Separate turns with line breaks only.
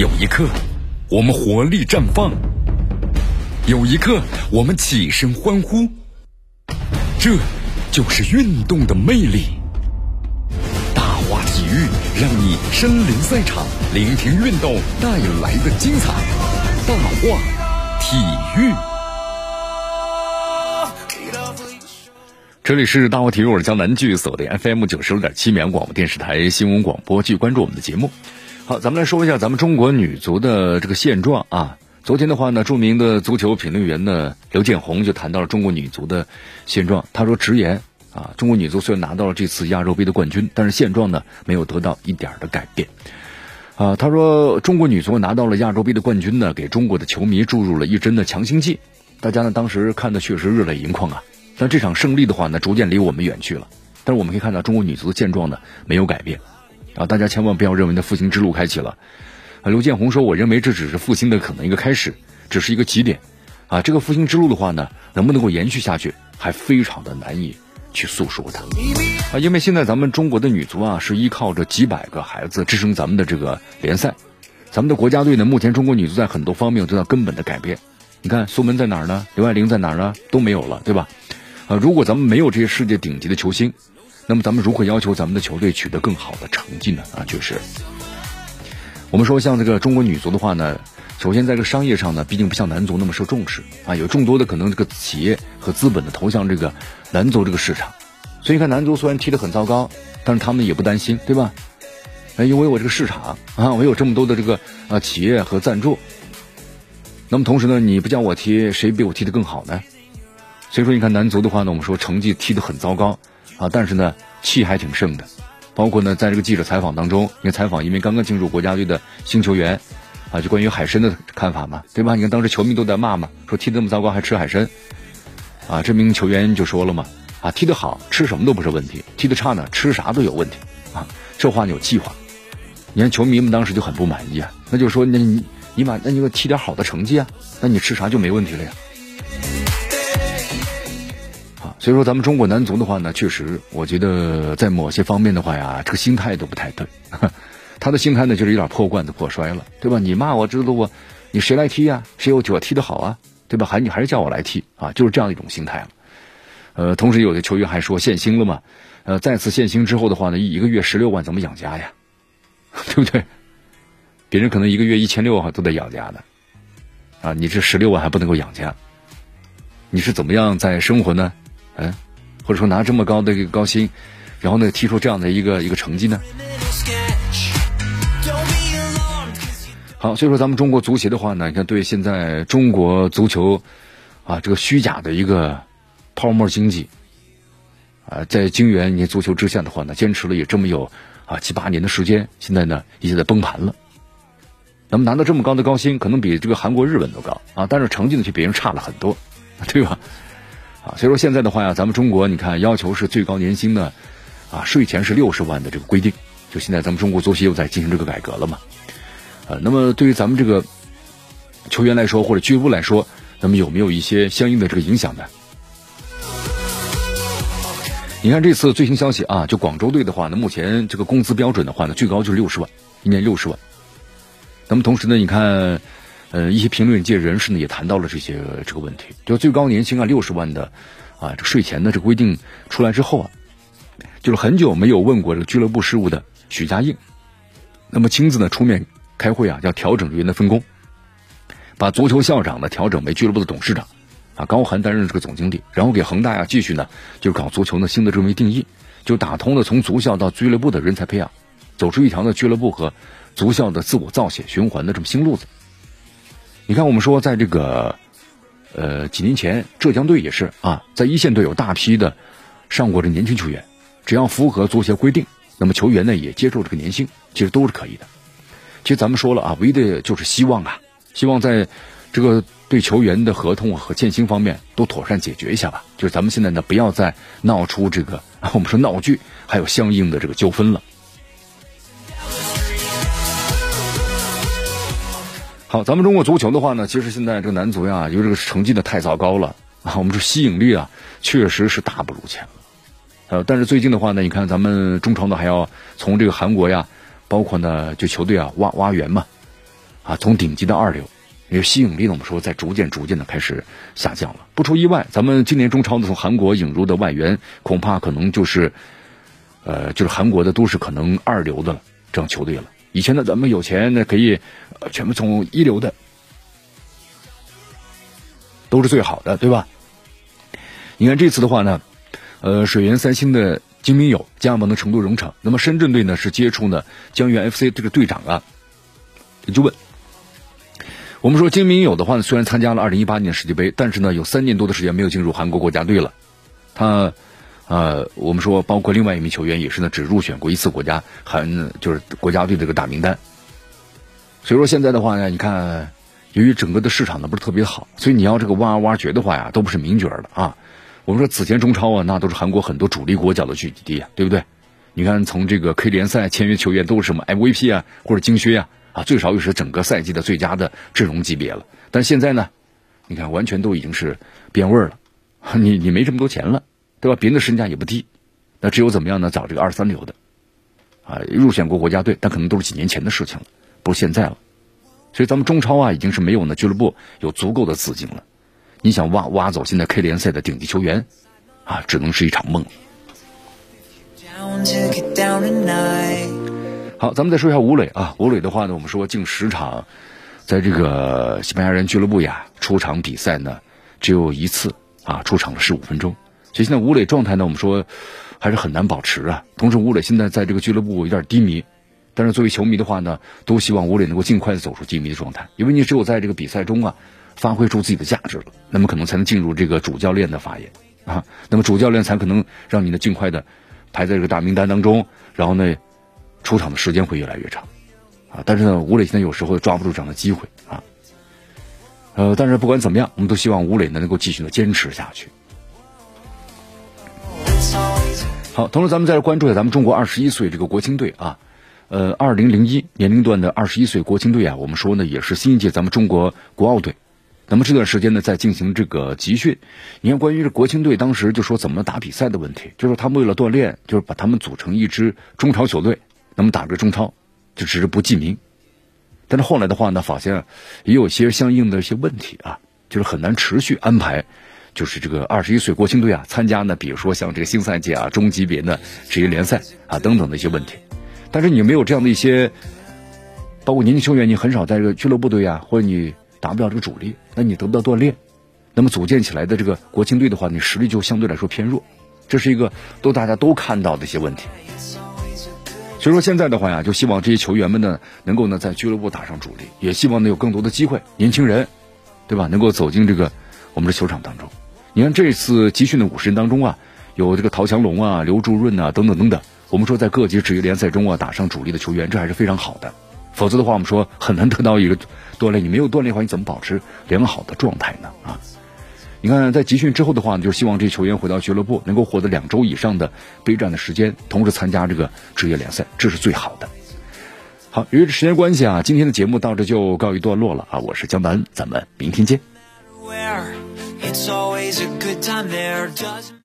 有一刻，我们活力绽放；有一刻，我们起身欢呼。这就是运动的魅力。大话体育让你身临赛场，聆听运动带来的精彩。大话体育，这里是大话体育，我是江南剧锁定 FM 九十六点七绵阳广播电视台新闻广播，继续关注我们的节目。好，咱们来说一下咱们中国女足的这个现状啊。昨天的话呢，著名的足球评论员呢刘建宏就谈到了中国女足的现状。他说：“直言啊，中国女足虽然拿到了这次亚洲杯的冠军，但是现状呢没有得到一点的改变。啊，他说中国女足拿到了亚洲杯的冠军呢，给中国的球迷注入了一针的强心剂。大家呢当时看的确实热泪盈眶啊。但这场胜利的话呢，逐渐离我们远去了。但是我们可以看到，中国女足的现状呢没有改变。”啊，大家千万不要认为那复兴之路开启了。啊，刘建宏说：“我认为这只是复兴的可能一个开始，只是一个起点。啊，这个复兴之路的话呢，能不能够延续下去，还非常的难以去诉说的。啊，因为现在咱们中国的女足啊，是依靠着几百个孩子支撑咱们的这个联赛。咱们的国家队呢，目前中国女足在很多方面得到根本的改变。你看苏门在哪儿呢？刘爱玲在哪儿呢？都没有了，对吧？啊，如果咱们没有这些世界顶级的球星。”那么咱们如何要求咱们的球队取得更好的成绩呢？啊，就是我们说像这个中国女足的话呢，首先在这个商业上呢，毕竟不像男足那么受重视啊，有众多的可能这个企业和资本的投向这个男足这个市场，所以你看男足虽然踢得很糟糕，但是他们也不担心，对吧？哎，因为我这个市场啊，我有这么多的这个啊企业和赞助，那么同时呢，你不叫我踢，谁比我踢得更好呢？所以说，你看男足的话呢，我们说成绩踢得很糟糕。啊，但是呢，气还挺盛的，包括呢，在这个记者采访当中，你看采访一名刚刚进入国家队的新球员，啊，就关于海参的看法嘛，对吧？你看当时球迷都在骂嘛，说踢这么糟糕还吃海参，啊，这名球员就说了嘛，啊，踢得好吃什么都不是问题，踢得差呢吃啥都有问题，啊，这话有计划。你看球迷们当时就很不满意啊，那就说那你你把那你给我踢点好的成绩啊，那你吃啥就没问题了呀。所以说，咱们中国男足的话呢，确实，我觉得在某些方面的话呀，这个心态都不太对。他的心态呢，就是有点破罐子破摔了，对吧？你骂我知道我，你谁来踢呀？谁有我踢得好啊？对吧？还你还是叫我来踢啊？就是这样一种心态了。呃，同时有的球员还说限薪了嘛？呃，再次限薪之后的话呢，一个月十六万怎么养家呀？对不对？别人可能一个月一千六都得养家的，啊，你这十六万还不能够养家，你是怎么样在生活呢？嗯，或者说拿这么高的一个高薪，然后呢踢出这样的一个一个成绩呢？好，所以说咱们中国足协的话呢，你看对现在中国足球啊这个虚假的一个泡沫经济啊，在金元你足球之下的话呢，坚持了也这么有啊七八年的时间，现在呢已经在崩盘了。那么拿到这么高的高薪，可能比这个韩国、日本都高啊，但是成绩呢却比人差了很多，对吧？啊，所以说现在的话呀，咱们中国你看要求是最高年薪呢，啊，税前是六十万的这个规定，就现在咱们中国足协又在进行这个改革了嘛，呃，那么对于咱们这个球员来说或者俱乐部来说，那么有没有一些相应的这个影响呢？你看这次最新消息啊，就广州队的话呢，目前这个工资标准的话呢，最高就是六十万，一年六十万。那么同时呢，你看。呃，一些评论界人士呢也谈到了这些这个问题，就最高年薪啊六十万的，啊这税前的这规定出来之后啊，就是很久没有问过这个俱乐部事务的许家印，那么亲自呢出面开会啊，要调整人员的分工，把足球校长呢调整为俱乐部的董事长，啊高寒担任这个总经理，然后给恒大呀继续呢就是搞足球呢新的这么一定义，就打通了从足校到俱乐部的人才培养，走出一条呢俱乐部和足校的自我造血循环的这么新路子。你看，我们说，在这个，呃，几年前，浙江队也是啊，在一线队有大批的上过这年轻球员，只要符合足协规定，那么球员呢也接受这个年薪，其实都是可以的。其实咱们说了啊，唯一的就是希望啊，希望在这个对球员的合同和欠薪方面都妥善解决一下吧。就是咱们现在呢，不要再闹出这个我们说闹剧，还有相应的这个纠纷了。好，咱们中国足球的话呢，其实现在这个男足呀，因为这个成绩呢太糟糕了啊，我们说吸引力啊，确实是大不如前了。呃，但是最近的话呢，你看咱们中超呢还要从这个韩国呀，包括呢就球队啊挖挖源嘛，啊，从顶级的二流，因为吸引力呢，我们说在逐渐逐渐的开始下降了。不出意外，咱们今年中超呢从韩国引入的外援，恐怕可能就是，呃，就是韩国的都是可能二流的这样球队了。以前呢，咱们有钱那可以，全部从一流的，都是最好的，对吧？你看这次的话呢，呃，水源三星的金明友加盟的成都荣城，那么深圳队呢是接触呢江源 FC 这个队长啊，就问，我们说金明友的话呢，虽然参加了二零一八年世界杯，但是呢有三年多的时间没有进入韩国国家队了。他，呃，我们说包括另外一名球员也是呢，只入选过一次国家韩就是国家队这个大名单。所以说现在的话呢，你看，由于整个的市场呢不是特别好，所以你要这个挖挖掘的话呀，都不是名角了啊。我们说此前中超啊，那都是韩国很多主力国脚的聚集地啊，对不对？你看从这个 K 联赛签约球员都是什么 MVP 啊，或者金靴啊，啊，最少也是整个赛季的最佳的阵容级别了。但现在呢，你看完全都已经是变味儿了，你你没这么多钱了，对吧？别人的身价也不低，那只有怎么样呢？找这个二三流的，啊，入选过国家队，但可能都是几年前的事情了，不是现在了。所以咱们中超啊，已经是没有呢俱乐部有足够的资金了。你想挖挖走现在 K 联赛的顶级球员，啊，只能是一场梦。好，咱们再说一下吴磊啊，吴磊的话呢，我们说近十场，在这个西班牙人俱乐部呀出场比赛呢，只有一次啊出场了十五分钟，所以现在吴磊状态呢，我们说还是很难保持啊。同时，吴磊现在在这个俱乐部有点低迷，但是作为球迷的话呢，都希望吴磊能够尽快的走出低迷的状态，因为你只有在这个比赛中啊。发挥出自己的价值了，那么可能才能进入这个主教练的发言啊，那么主教练才可能让你呢尽快的排在这个大名单当中，然后呢出场的时间会越来越长啊。但是呢，吴磊现在有时候抓不住这样的机会啊。呃，但是不管怎么样，我们都希望吴磊呢能够继续的坚持下去。好，同时咱们再来关注一下咱们中国二十一岁这个国青队啊，呃，二零零一年龄段的二十一岁国青队啊，我们说呢也是新一届咱们中国国奥队。那么这段时间呢，在进行这个集训。你看，关于这国青队当时就说怎么打比赛的问题，就是他们为了锻炼，就是把他们组成一支中超球队，那么打个中超，就只是不记名。但是后来的话呢，发现也有些相应的一些问题啊，就是很难持续安排，就是这个二十一岁国青队啊参加呢，比如说像这个新赛季啊中级别的职业联赛啊等等的一些问题。但是你没有这样的一些，包括年轻球员，你很少在这个俱乐部队啊，或者你。达不了这个主力，那你得不到锻炼，那么组建起来的这个国青队的话，你实力就相对来说偏弱，这是一个都大家都看到的一些问题。所以说现在的话呀，就希望这些球员们呢，能够呢在俱乐部打上主力，也希望能有更多的机会，年轻人，对吧？能够走进这个我们的球场当中。你看这次集训的五十人当中啊，有这个陶强龙啊、刘祝润啊等等等等，我们说在各级职业联赛中啊打上主力的球员，这还是非常好的。否则的话，我们说很难得到一个锻炼。你没有锻炼的话，你怎么保持良好的状态呢？啊，你看在集训之后的话呢，就希望这球员回到俱乐部，能够获得两周以上的备战的时间，同时参加这个职业联赛，这是最好的。好，由于时间关系啊，今天的节目到这就告一段落了啊。我是江南，咱们明天见。It's always a good time there, doesn't